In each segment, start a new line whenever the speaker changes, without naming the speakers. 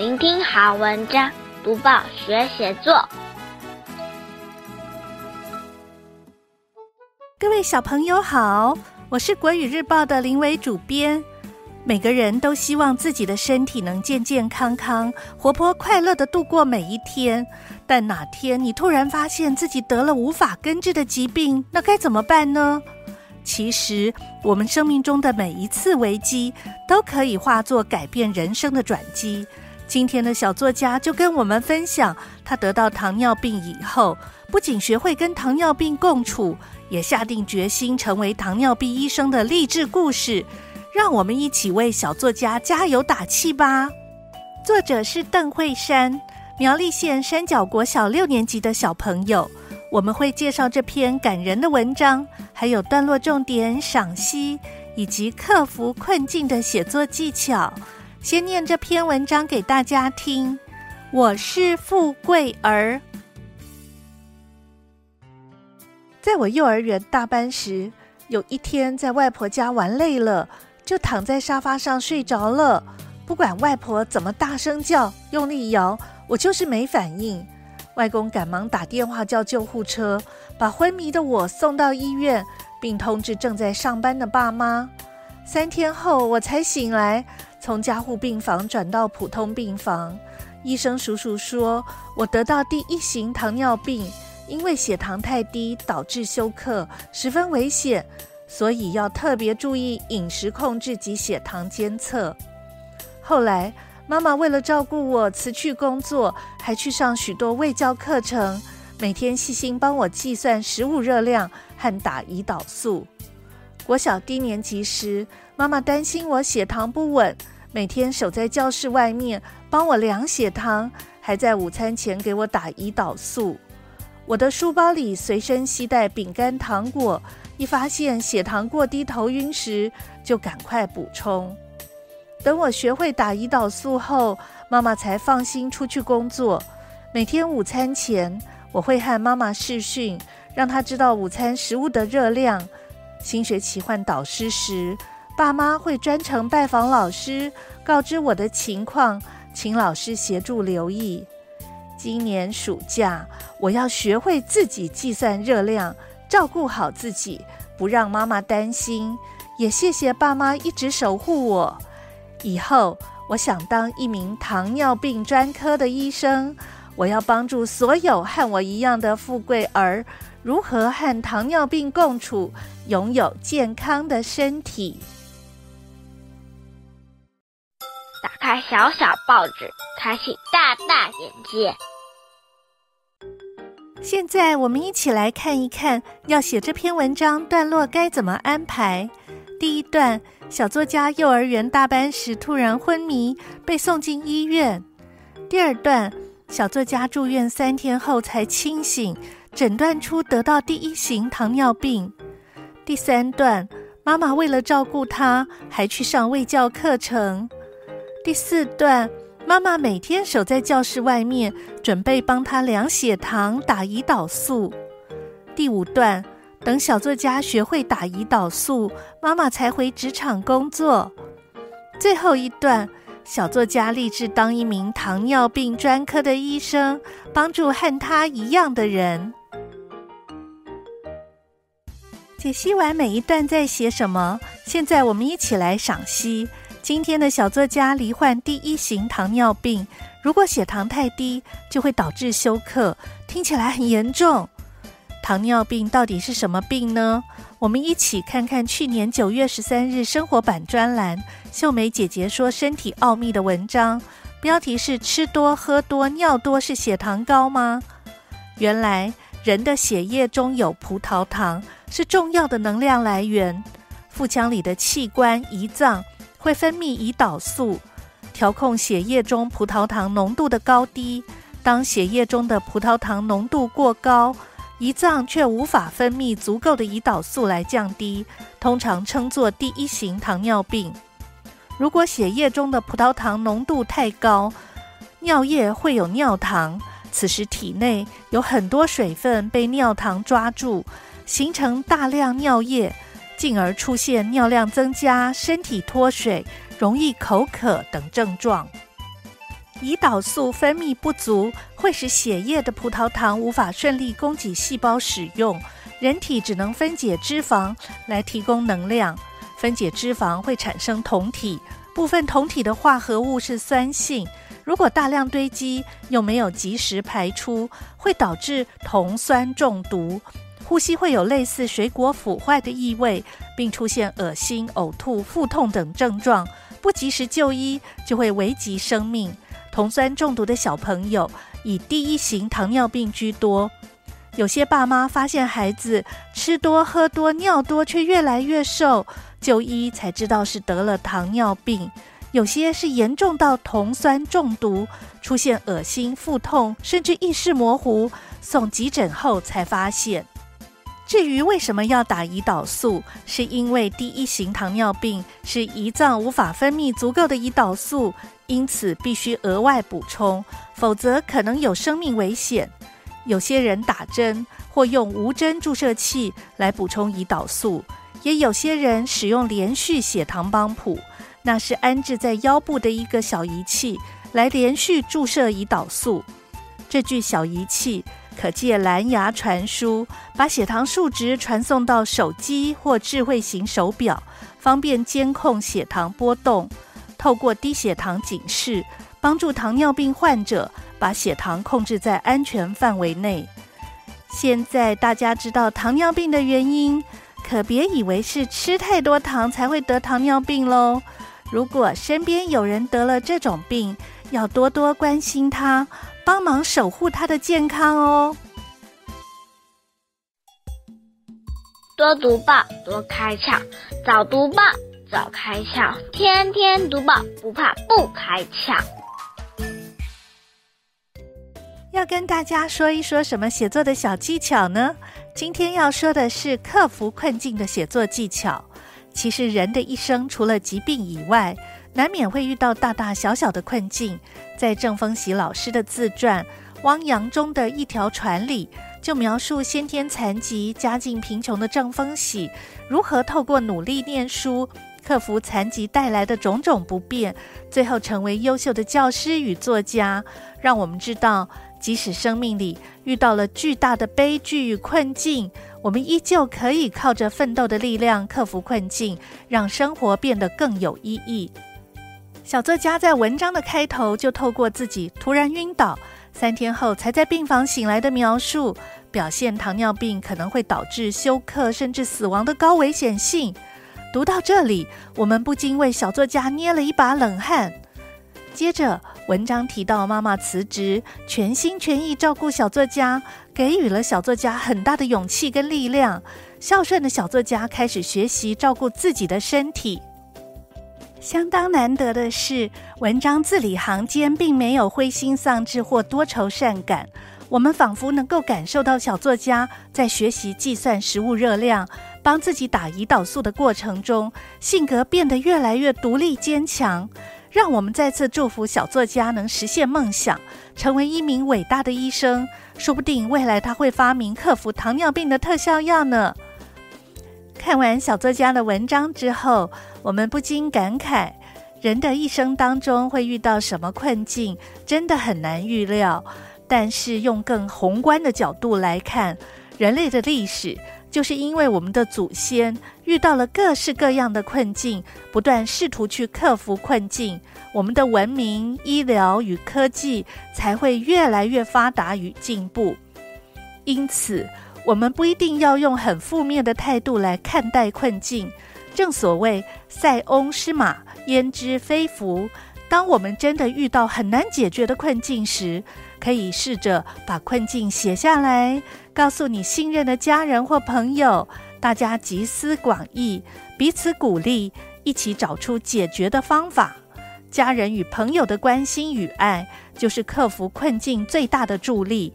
聆听好文章，读报学写作。
各位小朋友好，我是国语日报的林伟主编。每个人都希望自己的身体能健健康康、活泼快乐地度过每一天。但哪天你突然发现自己得了无法根治的疾病，那该怎么办呢？其实，我们生命中的每一次危机都可以化作改变人生的转机。今天的小作家就跟我们分享，他得到糖尿病以后，不仅学会跟糖尿病共处，也下定决心成为糖尿病医生的励志故事。让我们一起为小作家加油打气吧！作者是邓慧珊，苗栗县山脚国小六年级的小朋友。我们会介绍这篇感人的文章，还有段落重点赏析，以及克服困境的写作技巧。先念这篇文章给大家听。我是富贵儿。在我幼儿园大班时，有一天在外婆家玩累了。就躺在沙发上睡着了，不管外婆怎么大声叫、用力摇，我就是没反应。外公赶忙打电话叫救护车，把昏迷的我送到医院，并通知正在上班的爸妈。三天后我才醒来，从加护病房转到普通病房。医生叔叔说我得到第一型糖尿病，因为血糖太低导致休克，十分危险。所以要特别注意饮食控制及血糖监测。后来，妈妈为了照顾我，辞去工作，还去上许多卫教课程，每天细心帮我计算食物热量和打胰岛素。国小低年级时，妈妈担心我血糖不稳，每天守在教室外面帮我量血糖，还在午餐前给我打胰岛素。我的书包里随身携带饼干、糖果。一发现血糖过低、头晕时，就赶快补充。等我学会打胰岛素后，妈妈才放心出去工作。每天午餐前，我会和妈妈视讯，让她知道午餐食物的热量。新学期换导师时，爸妈会专程拜访老师，告知我的情况，请老师协助留意。今年暑假，我要学会自己计算热量。照顾好自己，不让妈妈担心，也谢谢爸妈一直守护我。以后我想当一名糖尿病专科的医生，我要帮助所有和我一样的富贵儿，如何和糖尿病共处，拥有健康的身体。
打开小小报纸，开启大大眼界。
现在我们一起来看一看，要写这篇文章段落该怎么安排。第一段，小作家幼儿园大班时突然昏迷，被送进医院。第二段，小作家住院三天后才清醒，诊断出得到第一型糖尿病。第三段，妈妈为了照顾他，还去上卫教课程。第四段。妈妈每天守在教室外面，准备帮他量血糖、打胰岛素。第五段，等小作家学会打胰岛素，妈妈才回职场工作。最后一段，小作家立志当一名糖尿病专科的医生，帮助和他一样的人。解析完每一段在写什么，现在我们一起来赏析。今天的小作家罹患第一型糖尿病，如果血糖太低，就会导致休克，听起来很严重。糖尿病到底是什么病呢？我们一起看看去年九月十三日生活版专栏秀美姐姐说身体奥秘的文章，标题是“吃多喝多尿多是血糖高吗？”原来人的血液中有葡萄糖，是重要的能量来源。腹腔里的器官胰脏。会分泌胰岛素，调控血液中葡萄糖浓度的高低。当血液中的葡萄糖浓度过高，胰脏却无法分泌足够的胰岛素来降低，通常称作第一型糖尿病。如果血液中的葡萄糖浓度太高，尿液会有尿糖，此时体内有很多水分被尿糖抓住，形成大量尿液。进而出现尿量增加、身体脱水、容易口渴等症状。胰岛素分泌不足会使血液的葡萄糖无法顺利供给细胞使用，人体只能分解脂肪来提供能量。分解脂肪会产生酮体，部分酮体的化合物是酸性。如果大量堆积又没有及时排出，会导致酮酸中毒。呼吸会有类似水果腐坏的异味，并出现恶心、呕吐、腹痛等症状。不及时就医，就会危及生命。酮酸中毒的小朋友以第一型糖尿病居多。有些爸妈发现孩子吃多、喝多、尿多，却越来越瘦，就医才知道是得了糖尿病。有些是严重到酮酸中毒，出现恶心、腹痛，甚至意识模糊，送急诊后才发现。至于为什么要打胰岛素，是因为第一型糖尿病是胰脏无法分泌足够的胰岛素，因此必须额外补充，否则可能有生命危险。有些人打针或用无针注射器来补充胰岛素，也有些人使用连续血糖帮谱，那是安置在腰部的一个小仪器来连续注射胰岛素。这具小仪器。可借蓝牙传输，把血糖数值传送到手机或智慧型手表，方便监控血糖波动。透过低血糖警示，帮助糖尿病患者把血糖控制在安全范围内。现在大家知道糖尿病的原因，可别以为是吃太多糖才会得糖尿病喽。如果身边有人得了这种病，要多多关心他。帮忙守护他的健康哦！
多读报，多开窍；早读报，早开窍；天天读报，不怕不开窍。
要跟大家说一说什么写作的小技巧呢？今天要说的是克服困境的写作技巧。其实人的一生，除了疾病以外，难免会遇到大大小小的困境，在郑丰喜老师的自传《汪洋中的一条船》里，就描述先天残疾、家境贫穷的郑丰喜如何透过努力念书，克服残疾带来的种种不便，最后成为优秀的教师与作家。让我们知道，即使生命里遇到了巨大的悲剧与困境，我们依旧可以靠着奋斗的力量克服困境，让生活变得更有意义。小作家在文章的开头就透过自己突然晕倒，三天后才在病房醒来的描述，表现糖尿病可能会导致休克甚至死亡的高危险性。读到这里，我们不禁为小作家捏了一把冷汗。接着，文章提到妈妈辞职，全心全意照顾小作家，给予了小作家很大的勇气跟力量。孝顺的小作家开始学习照顾自己的身体。相当难得的是，文章字里行间并没有灰心丧志或多愁善感，我们仿佛能够感受到小作家在学习计算食物热量、帮自己打胰岛素的过程中，性格变得越来越独立坚强。让我们再次祝福小作家能实现梦想，成为一名伟大的医生。说不定未来他会发明克服糖尿病的特效药呢。看完小作家的文章之后，我们不禁感慨：人的一生当中会遇到什么困境，真的很难预料。但是用更宏观的角度来看，人类的历史就是因为我们的祖先遇到了各式各样的困境，不断试图去克服困境，我们的文明、医疗与科技才会越来越发达与进步。因此，我们不一定要用很负面的态度来看待困境。正所谓“塞翁失马，焉知非福”。当我们真的遇到很难解决的困境时，可以试着把困境写下来，告诉你信任的家人或朋友，大家集思广益，彼此鼓励，一起找出解决的方法。家人与朋友的关心与爱，就是克服困境最大的助力。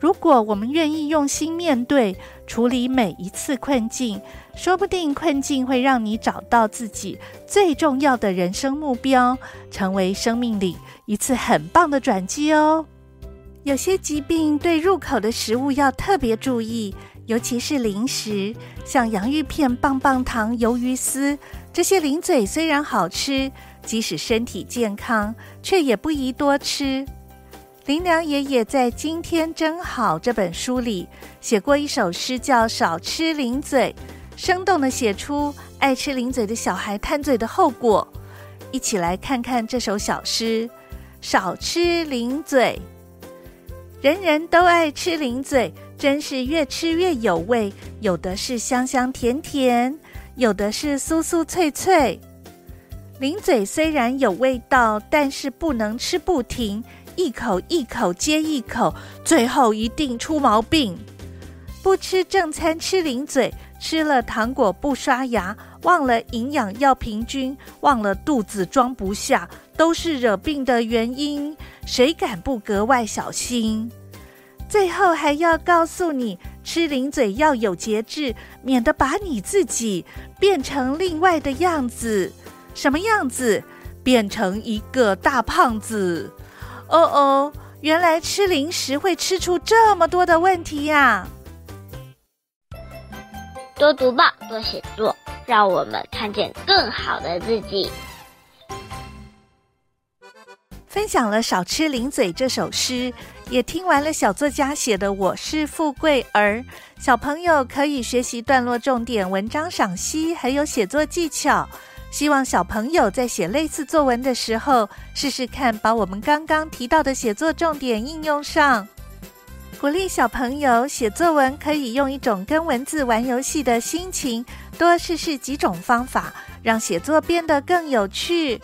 如果我们愿意用心面对、处理每一次困境，说不定困境会让你找到自己最重要的人生目标，成为生命里一次很棒的转机哦。有些疾病对入口的食物要特别注意，尤其是零食，像洋芋片、棒棒糖、鱿鱼丝，这些零嘴虽然好吃，即使身体健康，却也不宜多吃。林良爷爷在《今天真好》这本书里写过一首诗，叫《少吃零嘴》，生动地写出爱吃零嘴的小孩贪嘴的后果。一起来看看这首小诗：少吃零嘴，人人都爱吃零嘴，真是越吃越有味。有的是香香甜甜，有的是酥酥脆脆。零嘴虽然有味道，但是不能吃不停，一口一口接一口，最后一定出毛病。不吃正餐吃零嘴，吃了糖果不刷牙。忘了营养要平均，忘了肚子装不下，都是惹病的原因。谁敢不格外小心？最后还要告诉你，吃零嘴要有节制，免得把你自己变成另外的样子。什么样子？变成一个大胖子。哦哦，原来吃零食会吃出这么多的问题呀！
多读报，多写作。让我们看见更好的自己。
分享了《少吃零嘴》这首诗，也听完了小作家写的《我是富贵儿》。小朋友可以学习段落重点、文章赏析，还有写作技巧。希望小朋友在写类似作文的时候，试试看把我们刚刚提到的写作重点应用上。鼓励小朋友写作文，可以用一种跟文字玩游戏的心情，多试试几种方法，让写作变得更有趣。